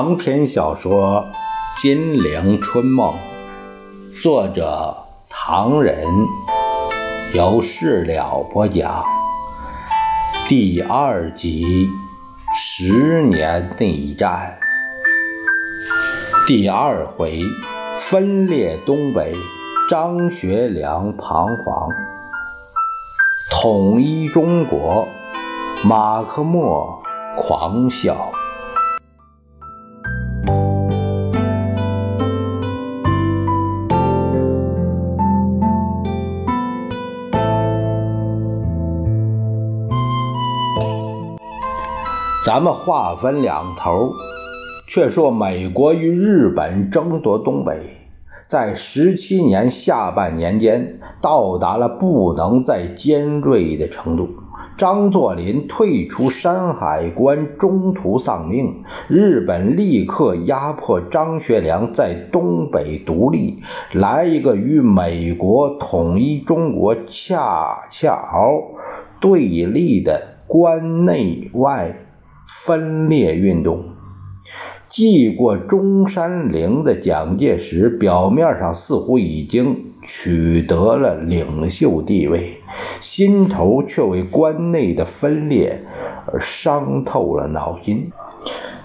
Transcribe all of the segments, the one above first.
长篇小说《金陵春梦》，作者唐人，由事了播讲。第二集：十年内战。第二回：分裂东北，张学良彷徨；统一中国，马克沱狂笑。咱们话分两头，却说美国与日本争夺东北，在十七年下半年间到达了不能再尖锐的程度。张作霖退出山海关，中途丧命。日本立刻压迫张学良在东北独立，来一个与美国统一中国恰恰对立的关内外。分裂运动，继过中山陵的蒋介石，表面上似乎已经取得了领袖地位，心头却为关内的分裂而伤透了脑筋。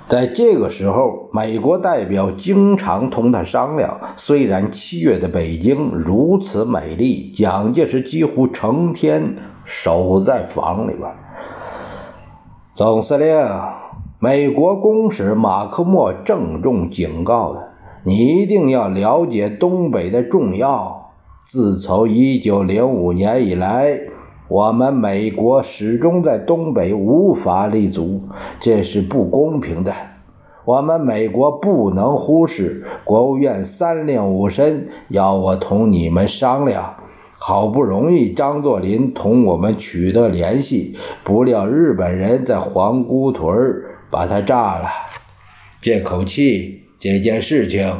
在这个时候，美国代表经常同他商量。虽然七月的北京如此美丽，蒋介石几乎成天守在房里边。总司令，美国公使马克莫郑重警告的你，一定要了解东北的重要。自从一九零五年以来，我们美国始终在东北无法立足，这是不公平的。我们美国不能忽视。国务院三令五申要我同你们商量。好不容易，张作霖同我们取得联系，不料日本人在皇姑屯把他炸了。这口气，这件事情，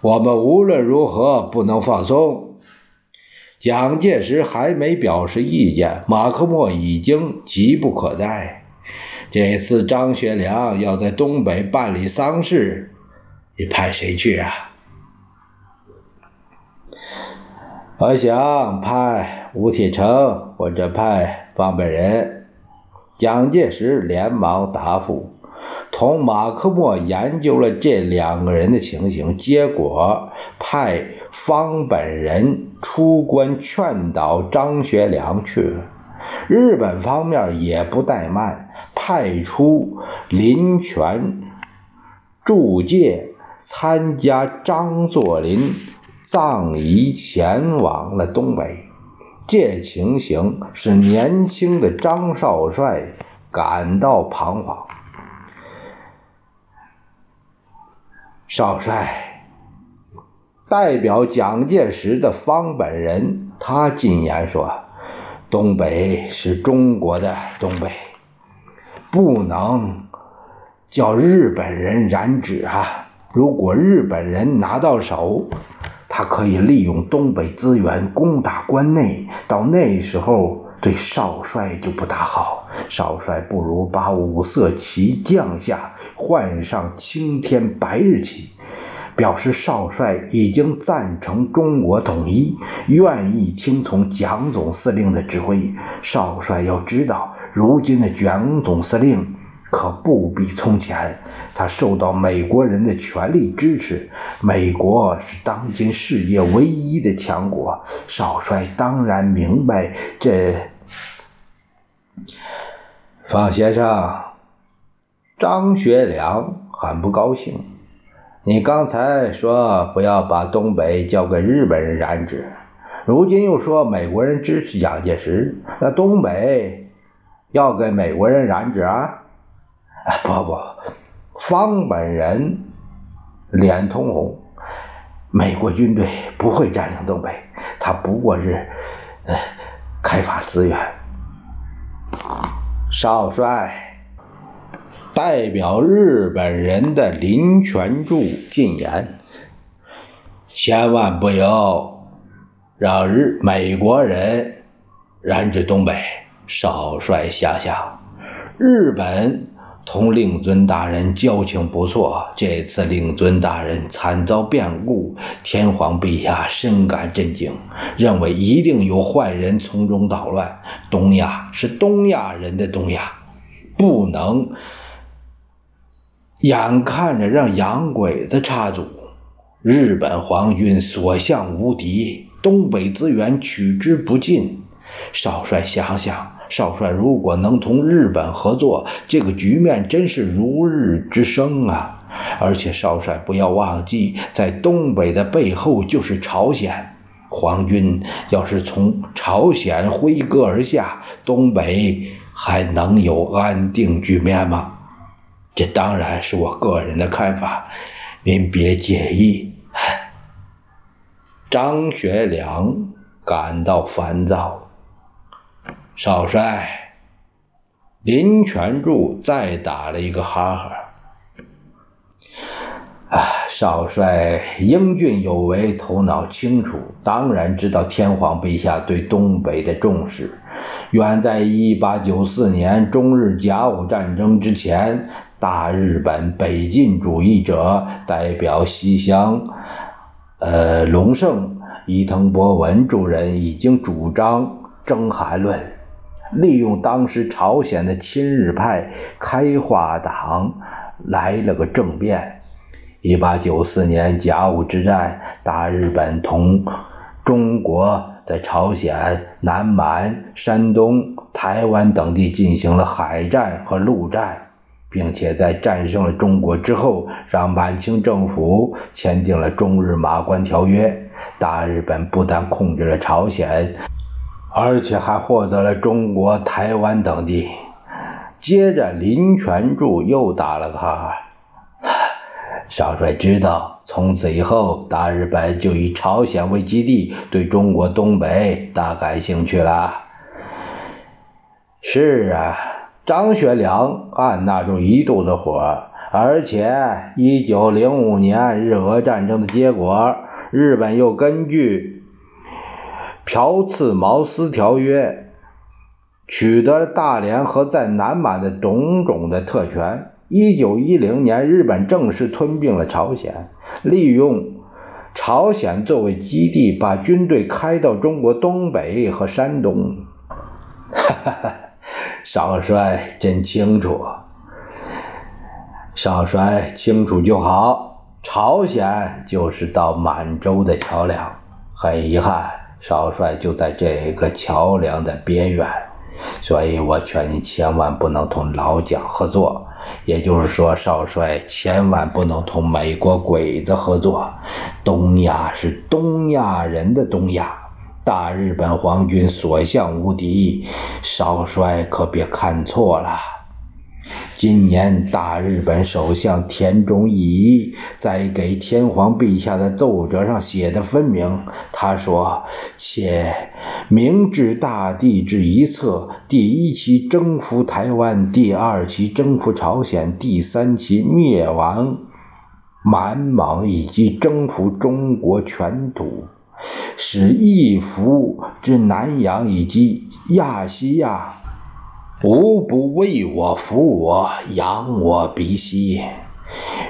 我们无论如何不能放松。蒋介石还没表示意见，马克莫已经急不可待。这次张学良要在东北办理丧事，你派谁去啊？我想派吴铁城或者派方本人。蒋介石连忙答复，同马克沱研究了这两个人的情形，结果派方本人出关劝导张学良去。日本方面也不怠慢，派出林权祝介参加张作霖。葬仪前往了东北，这情形使年轻的张少帅感到彷徨。少帅代表蒋介石的方本人，他进言说：“东北是中国的东北，不能叫日本人染指啊！如果日本人拿到手。”他可以利用东北资源攻打关内，到那时候对少帅就不大好。少帅不如把五色旗降下，换上青天白日旗，表示少帅已经赞成中国统一，愿意听从蒋总司令的指挥。少帅要知道，如今的蒋总司令可不比从前。他受到美国人的全力支持，美国是当今世界唯一的强国。少帅当然明白这。方先生，张学良很不高兴。你刚才说不要把东北交给日本人染指，如今又说美国人支持蒋介石，那东北要给美国人染指啊？不不。方本人脸通红，美国军队不会占领东北，他不过是呃开发资源。少帅代表日本人的林权柱进言：千万不要让日美国人染指东北。少帅想想，日本。同令尊大人交情不错。这次令尊大人惨遭变故，天皇陛下深感震惊，认为一定有坏人从中捣乱。东亚是东亚人的东亚，不能眼看着让洋鬼子插足。日本皇军所向无敌，东北资源取之不尽。少帅想想。少帅如果能同日本合作，这个局面真是如日之升啊！而且少帅不要忘记，在东北的背后就是朝鲜。皇军要是从朝鲜挥戈而下，东北还能有安定局面吗？这当然是我个人的看法，您别介意。张学良感到烦躁。少帅，林全柱再打了一个哈哈。啊，少帅英俊有为，头脑清楚，当然知道天皇陛下对东北的重视。远在一八九四年中日甲午战争之前，大日本北进主义者代表西乡，呃，隆盛、伊藤博文诸人已经主张征韩论。利用当时朝鲜的亲日派开化党来了个政变。一八九四年甲午之战，大日本同中国在朝鲜、南满、山东、台湾等地进行了海战和陆战，并且在战胜了中国之后，让满清政府签订了中日马关条约。大日本不但控制了朝鲜。而且还获得了中国台湾等地。接着，林权柱又打了个哈哈。少帅知道，从此以后，大日本就以朝鲜为基地，对中国东北大感兴趣了。是啊，张学良按捺住一肚子火。而且，一九零五年日俄战争的结果，日本又根据。朴次茅斯条约取得了大连和在南满的种种的特权。一九一零年，日本正式吞并了朝鲜，利用朝鲜作为基地，把军队开到中国东北和山东。哈哈哈，少帅真清楚，少帅清楚就好。朝鲜就是到满洲的桥梁，很遗憾。少帅就在这个桥梁的边缘，所以我劝你千万不能同老蒋合作。也就是说，少帅千万不能同美国鬼子合作。东亚是东亚人的东亚，大日本皇军所向无敌，少帅可别看错了。今年，大日本首相田中义一在给天皇陛下的奏折上写的分明。他说：“且明治大帝之一策，第一期征服台湾，第二期征服朝鲜，第三期灭亡满蒙，以及征服中国全土，使义服之南洋以及亚细亚。”无不为我服我，扬我鼻息。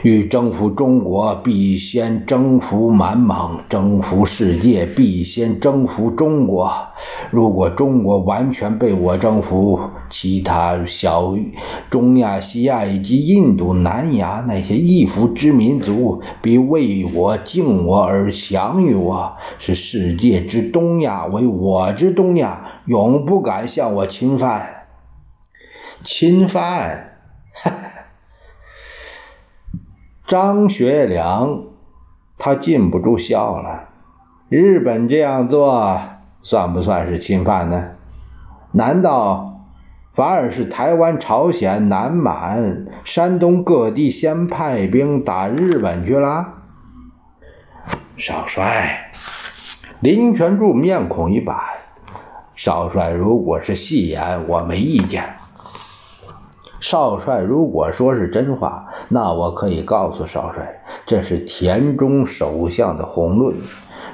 欲征服中国，必先征服满蒙；征服世界，必先征服中国。如果中国完全被我征服，其他小中亚、西亚以及印度、南亚那些异服之民族，必为我敬我而降于我，使世界之东亚为我之东亚，永不敢向我侵犯。侵犯，张学良，他禁不住笑了。日本这样做算不算是侵犯呢？难道反而是台湾、朝鲜、南满、山东各地先派兵打日本去了？少帅，林权柱面孔一板。少帅，如果是戏言，我没意见。少帅，如果说是真话，那我可以告诉少帅，这是田中首相的宏论，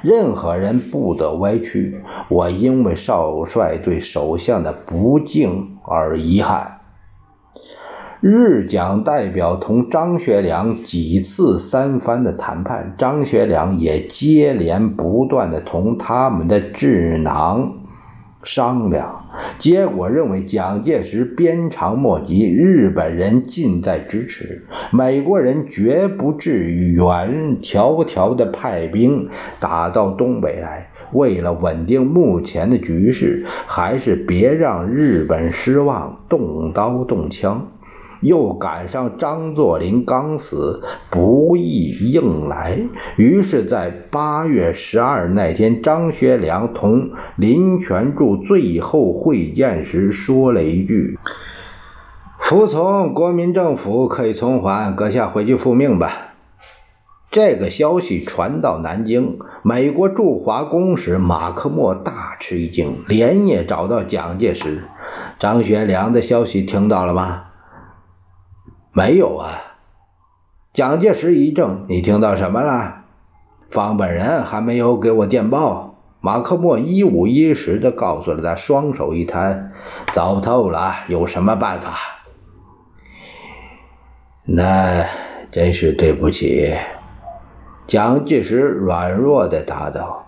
任何人不得歪曲。我因为少帅对首相的不敬而遗憾。日蒋代表同张学良几次三番的谈判，张学良也接连不断的同他们的智囊商量，结果认为蒋介石鞭长莫及，日本人近在咫尺，美国人绝不至于远迢迢的派兵打到东北来。为了稳定目前的局势，还是别让日本失望，动刀动枪。又赶上张作霖刚死，不易硬来。于是，在八月十二那天，张学良同林泉柱最后会见时说了一句：“服从国民政府可以从缓，阁下回去复命吧。”这个消息传到南京，美国驻华公使马克莫大吃一惊，连夜找到蒋介石：“张学良的消息听到了吗？”“没有啊。”蒋介石一怔：“你听到什么了？”“方本人还没有给我电报。”马克莫一五一十的告诉了他，双手一摊：“糟透了，有什么办法？”“那真是对不起。”蒋介石软弱的答道：“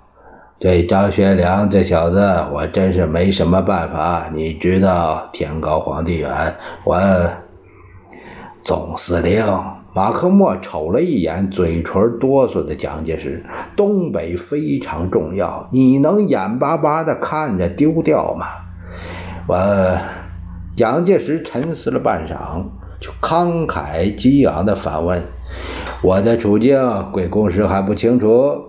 对张学良这小子，我真是没什么办法。你知道，天高皇帝远，我总司令马克默瞅了一眼嘴唇哆嗦的蒋介石。东北非常重要，你能眼巴巴的看着丢掉吗？”我蒋介石沉思了半晌，就慷慨激昂的反问。我的处境，贵公使还不清楚。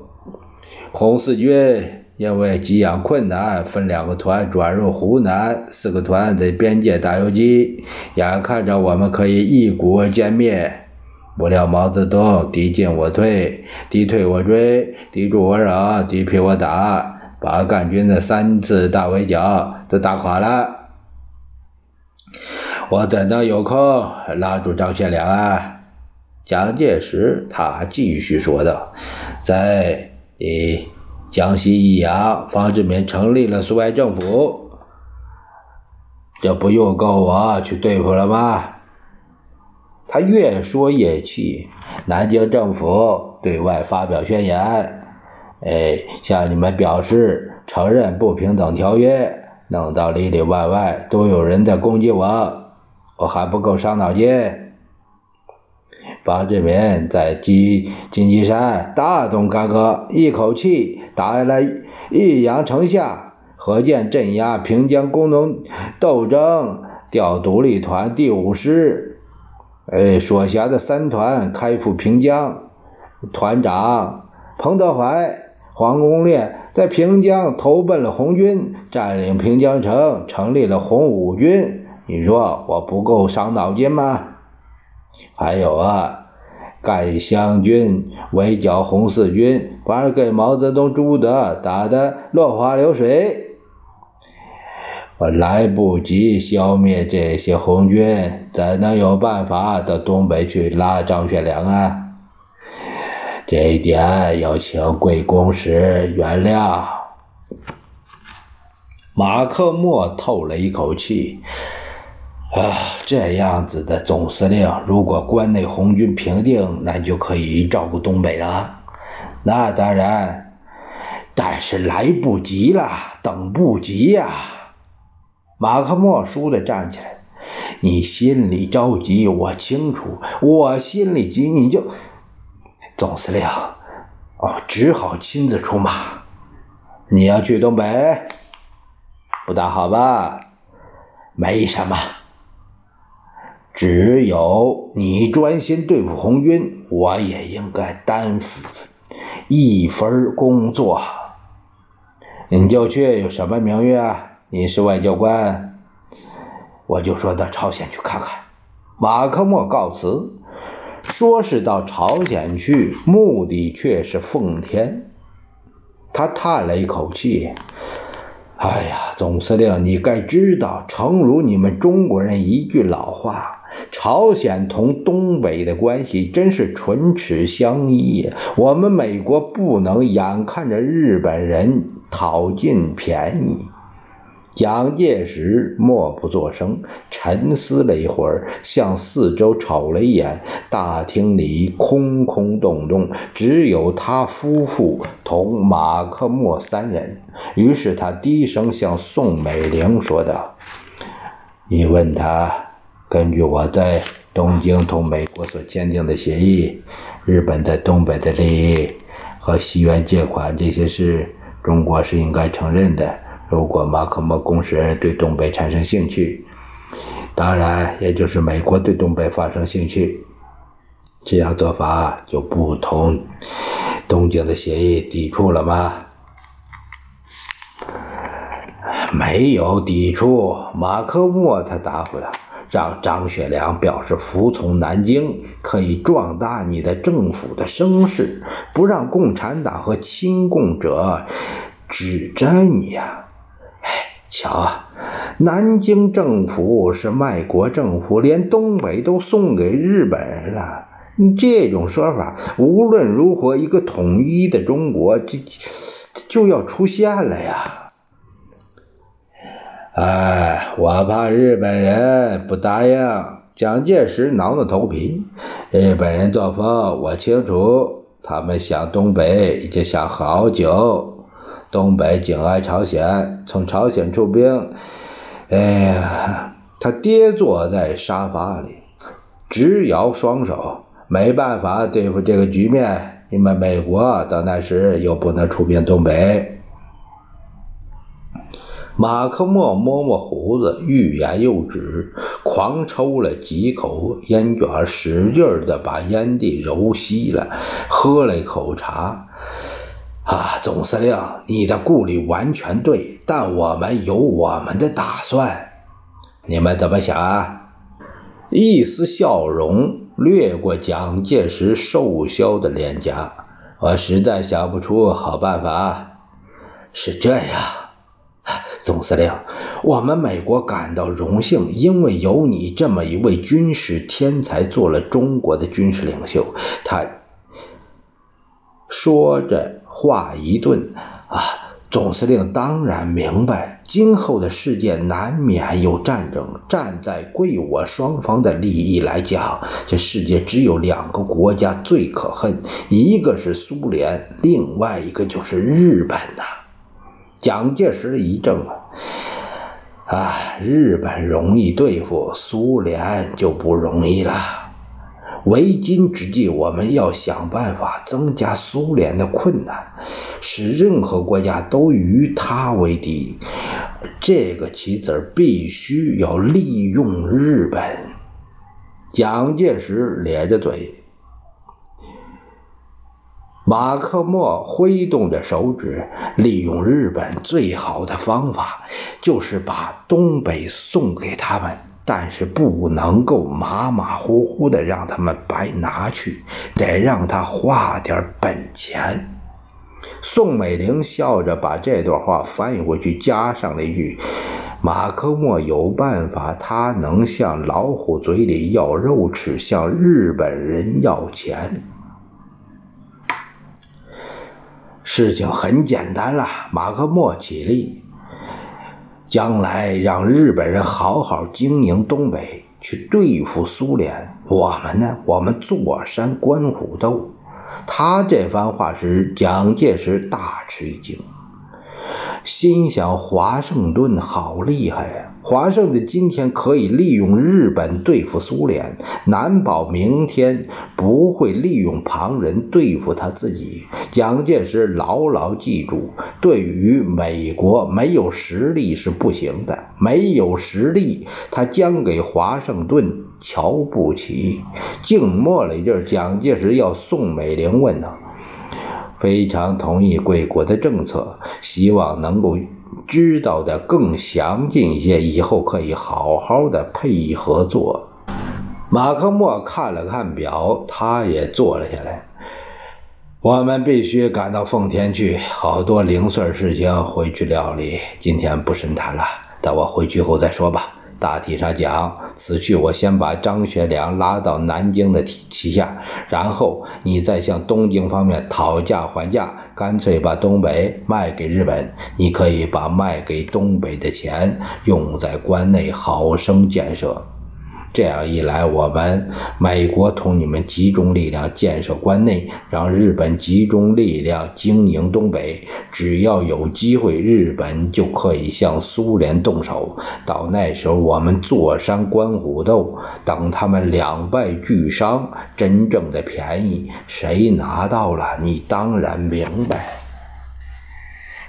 红四军因为给养困难，分两个团转入湖南，四个团在边界打游击，眼看着我们可以一鼓歼灭。不料毛泽东敌进我退，敌退我追，敌驻我扰，敌疲我打，把赣军的三次大围剿都打垮了。我怎能有空拉住张学良啊？蒋介石他继续说道：“在你江西益阳，方志敏成立了苏维埃政府，这不用够我去对付了吗？”他越说越气。南京政府对外发表宣言，哎，向你们表示承认不平等条约，弄到里里外外都有人在攻击我，我还不够伤脑筋。方志敏在金金鸡山大动干戈，一口气打下了益阳城下。何键镇压平江工农斗争，调独立团第五师，哎，所辖的三团开赴平江。团长彭德怀、黄公烈在平江投奔了红军，占领平江城，成立了红五军。你说我不够伤脑筋吗？还有啊，赣湘军围剿红四军，反而给毛泽东、朱德打得落花流水。我来不及消灭这些红军，怎能有办法到东北去拉张学良啊？这一点要请贵公使原谅。马克莫透了一口气。啊，这样子的总司令，如果关内红军平定，那就可以照顾东北了。那当然，但是来不及了，等不及呀！马克莫倏地站起来，你心里着急，我清楚，我心里急，你就总司令哦，只好亲自出马。你要去东北，不大好吧？没什么。只有你专心对付红军，我也应该担负一份工作。你就去，有什么名誉啊？你是外交官，我就说到朝鲜去看看。马克莫告辞，说是到朝鲜去，目的却是奉天。他叹了一口气：“哎呀，总司令，你该知道，诚如你们中国人一句老话。”朝鲜同东北的关系真是唇齿相依！我们美国不能眼看着日本人讨尽便宜，蒋介石默不作声，沉思了一会儿，向四周瞅了一眼。大厅里空空洞洞，只有他夫妇同马克莫三人。于是他低声向宋美龄说道：“你问他，根据我在东京同美国所签订的协议，日本在东北的利益和西元借款这些事，中国是应该承认的。”如果马克莫公使对东北产生兴趣，当然也就是美国对东北发生兴趣，这样做法就不同东京的协议抵触了吗？没有抵触。马克莫他答复了，让张学良表示服从南京，可以壮大你的政府的声势，不让共产党和亲共者指摘你呀。瞧啊，南京政府是卖国政府，连东北都送给日本人了。你这种说法，无论如何，一个统一的中国，这就要出现了呀！哎，我怕日本人不答应。蒋介石挠挠头皮，日本人作风我清楚，他们想东北已经想好久。东北紧挨朝鲜，从朝鲜出兵。哎呀，他跌坐在沙发里，直摇双手，没办法对付这个局面。因为美国到那时又不能出兵东北。马克莫摸摸胡子，欲言又止，狂抽了几口烟卷，使劲的把烟蒂揉稀了，喝了一口茶。啊，总司令，你的顾虑完全对，但我们有我们的打算。你们怎么想啊？一丝笑容掠过蒋介石瘦削的脸颊。我实在想不出好办法。是这样，总司令，我们美国感到荣幸，因为有你这么一位军事天才做了中国的军事领袖。他说着。话一顿，啊，总司令当然明白，今后的世界难免有战争。站在贵我双方的利益来讲，这世界只有两个国家最可恨，一个是苏联，另外一个就是日本呐。蒋介石一怔啊，啊，日本容易对付，苏联就不容易了。为今之计，我们要想办法增加苏联的困难，使任何国家都与他为敌。这个棋子必须要利用日本。蒋介石咧着嘴，马克莫挥动着手指，利用日本最好的方法就是把东北送给他们。但是不能够马马虎虎的让他们白拿去，得让他花点本钱。宋美龄笑着把这段话翻译过去，加上了一句：“马克莫有办法，他能向老虎嘴里要肉吃，向日本人要钱。”事情很简单了，马克莫起立。将来让日本人好好经营东北，去对付苏联。我们呢？我们坐山观虎斗。他这番话使蒋介石大吃一惊，心想：华盛顿好厉害呀！华盛顿今天可以利用日本对付苏联，难保明天不会利用旁人对付他自己。蒋介石牢牢记住：对于美国，没有实力是不行的，没有实力，他将给华盛顿瞧不起。静默了一阵，蒋介石要宋美龄问他，非常同意贵国的政策，希望能够。知道的更详尽一些，以后可以好好的配合做。马克莫看了看表，他也坐了下来。我们必须赶到奉天去，好多零碎事情回去料理，今天不深谈了。等我回去后再说吧。大体上讲，此去我先把张学良拉到南京的旗下，然后你再向东京方面讨价还价，干脆把东北卖给日本。你可以把卖给东北的钱用在关内好生建设。这样一来，我们美国同你们集中力量建设关内，让日本集中力量经营东北。只要有机会，日本就可以向苏联动手。到那时候，我们坐山观虎斗，等他们两败俱伤，真正的便宜谁拿到了？你当然明白。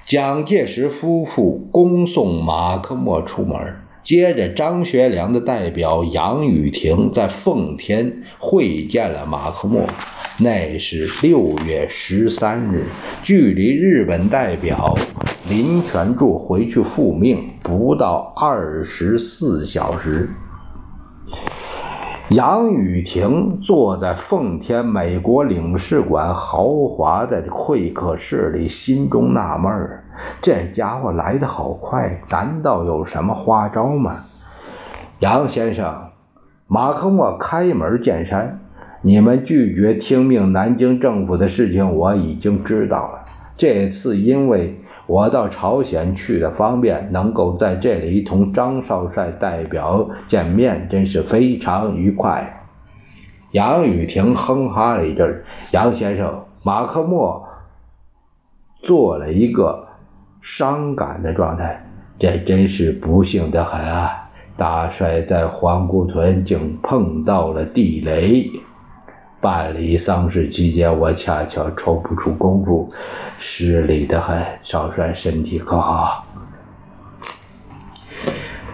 蒋介石夫妇恭送马克沱出门。接着，张学良的代表杨宇婷在奉天会见了马克莫。那是六月十三日，距离日本代表林权柱回去复命不到二十四小时。杨雨婷坐在奉天美国领事馆豪华的会客室里，心中纳闷儿：这家伙来得好快，难道有什么花招吗？杨先生，马克莫开门见山：“你们拒绝听命南京政府的事情，我已经知道了。这次因为……”我到朝鲜去的方便，能够在这里同张少帅代表见面，真是非常愉快。杨雨婷哼哈了一阵杨先生，马克莫做了一个伤感的状态，这真是不幸的很啊！大帅在皇姑屯竟碰到了地雷。办理丧事期间，我恰巧抽不出功夫，失礼的很。少帅身体可好？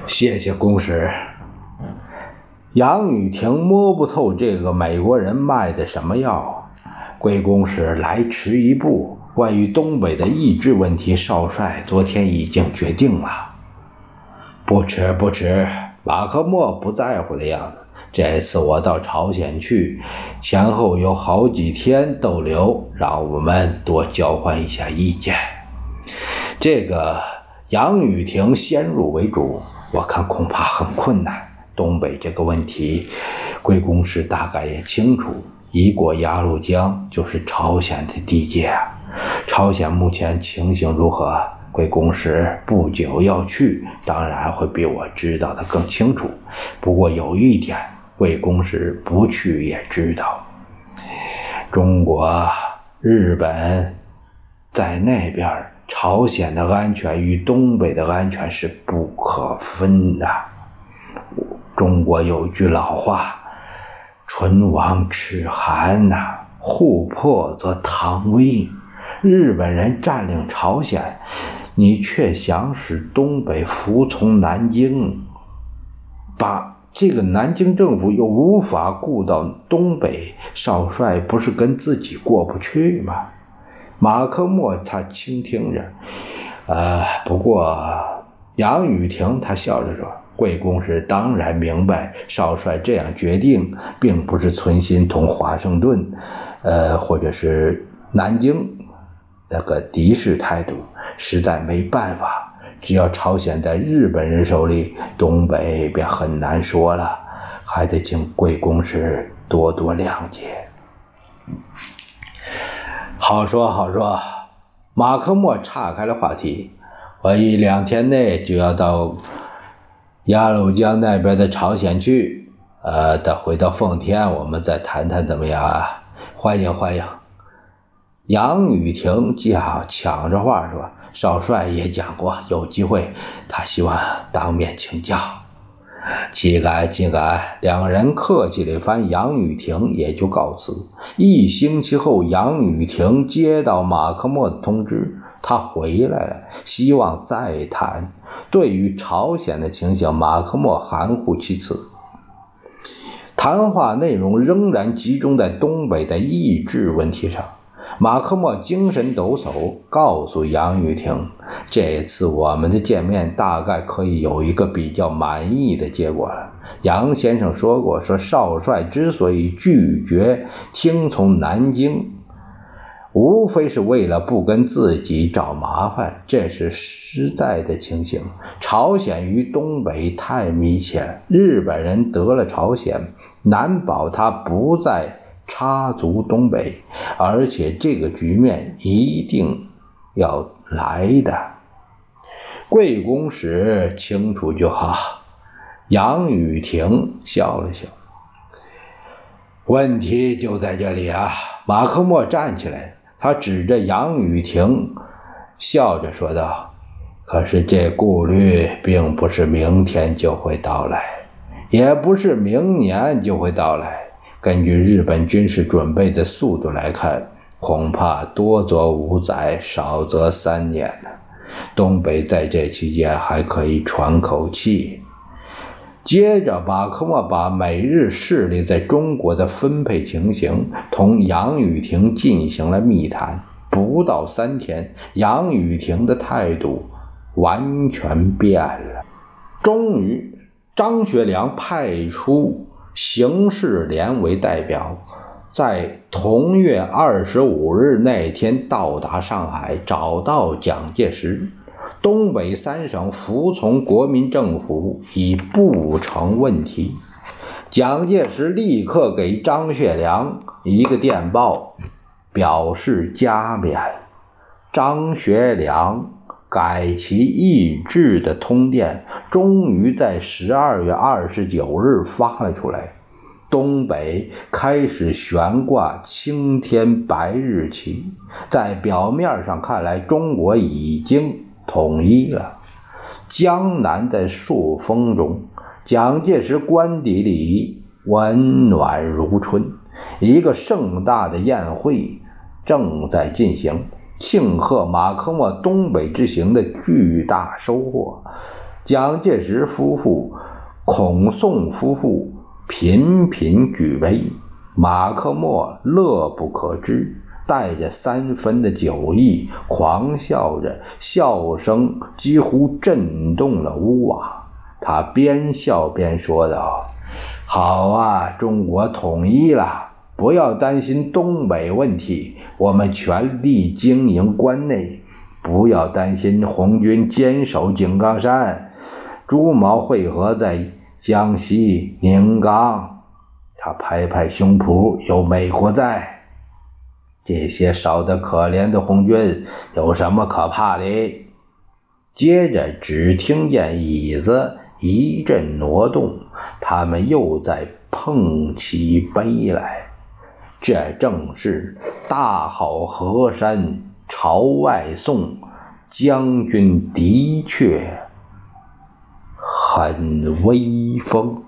谢谢公使。杨雨婷摸不透这个美国人卖的什么药。贵公使来迟一步，关于东北的意志问题，少帅昨天已经决定了。不迟不迟，马克莫不在乎的样子。这次我到朝鲜去，前后有好几天逗留，让我们多交换一下意见。这个杨雨婷先入为主，我看恐怕很困难。东北这个问题，贵公使大概也清楚，一过鸭绿江就是朝鲜的地界。朝鲜目前情形如何？贵公使不久要去，当然会比我知道的更清楚。不过有一点。魏公时不去也知道，中国、日本在那边，朝鲜的安全与东北的安全是不可分的。中国有句老话：“唇亡齿寒呐，互破则唐危。”日本人占领朝鲜，你却想使东北服从南京，把。这个南京政府又无法顾到东北，少帅不是跟自己过不去吗？马克莫他倾听着，呃，不过杨雨婷他笑着说：“贵公是当然明白，少帅这样决定，并不是存心同华盛顿，呃，或者是南京那个敌视态度，实在没办法。”只要朝鲜在日本人手里，东北便很难说了，还得请贵公使多多谅解。好说好说，马克莫岔开了话题，我一两天内就要到鸭绿江那边的朝鲜去，呃，等回到奉天，我们再谈谈怎么样啊？欢迎欢迎。杨雨婷叫抢着话说。少帅也讲过，有机会他希望当面请教。岂敢岂敢！两人客气了一番，杨雨婷也就告辞。一星期后，杨雨婷接到马克莫的通知，他回来了，希望再谈。对于朝鲜的情形，马克莫含糊其辞。谈话内容仍然集中在东北的意志问题上。马克莫精神抖擞，告诉杨雨婷：“这次我们的见面大概可以有一个比较满意的结果了。杨先生说过，说少帅之所以拒绝听从南京，无非是为了不跟自己找麻烦，这是实在的情形。朝鲜与东北太密切，日本人得了朝鲜，难保他不再插足东北，而且这个局面一定要来的。贵公使清楚就好。杨雨婷笑了笑，问题就在这里啊！马克莫站起来。他指着杨雨婷，笑着说道：“可是这顾虑并不是明天就会到来，也不是明年就会到来。根据日本军事准备的速度来看，恐怕多则五载，少则三年呢。东北在这期间还可以喘口气。”接着，马克莫把美日势力在中国的分配情形同杨雨婷进行了密谈。不到三天，杨雨婷的态度完全变了。终于，张学良派出邢世廉为代表，在同月二十五日那天到达上海，找到蒋介石。东北三省服从国民政府已不成问题。蒋介石立刻给张学良一个电报，表示加冕。张学良改其意志的通电，终于在十二月二十九日发了出来。东北开始悬挂青天白日旗，在表面上看来，中国已经。统一了，江南在朔风中，蒋介石官邸里温暖如春。一个盛大的宴会正在进行，庆贺马克莫东北之行的巨大收获。蒋介石夫妇、孔宋夫妇频频举杯，马克莫乐不可支。带着三分的酒意，狂笑着，笑声几乎震动了屋瓦。他边笑边说道：“好啊，中国统一了，不要担心东北问题，我们全力经营关内。不要担心红军坚守井冈山，朱毛会合在江西宁冈。”他拍拍胸脯：“有美国在。”这些少得可怜的红军有什么可怕的？接着，只听见椅子一阵挪动，他们又在碰起杯来。这正是大好河山朝外送，将军的确很威风。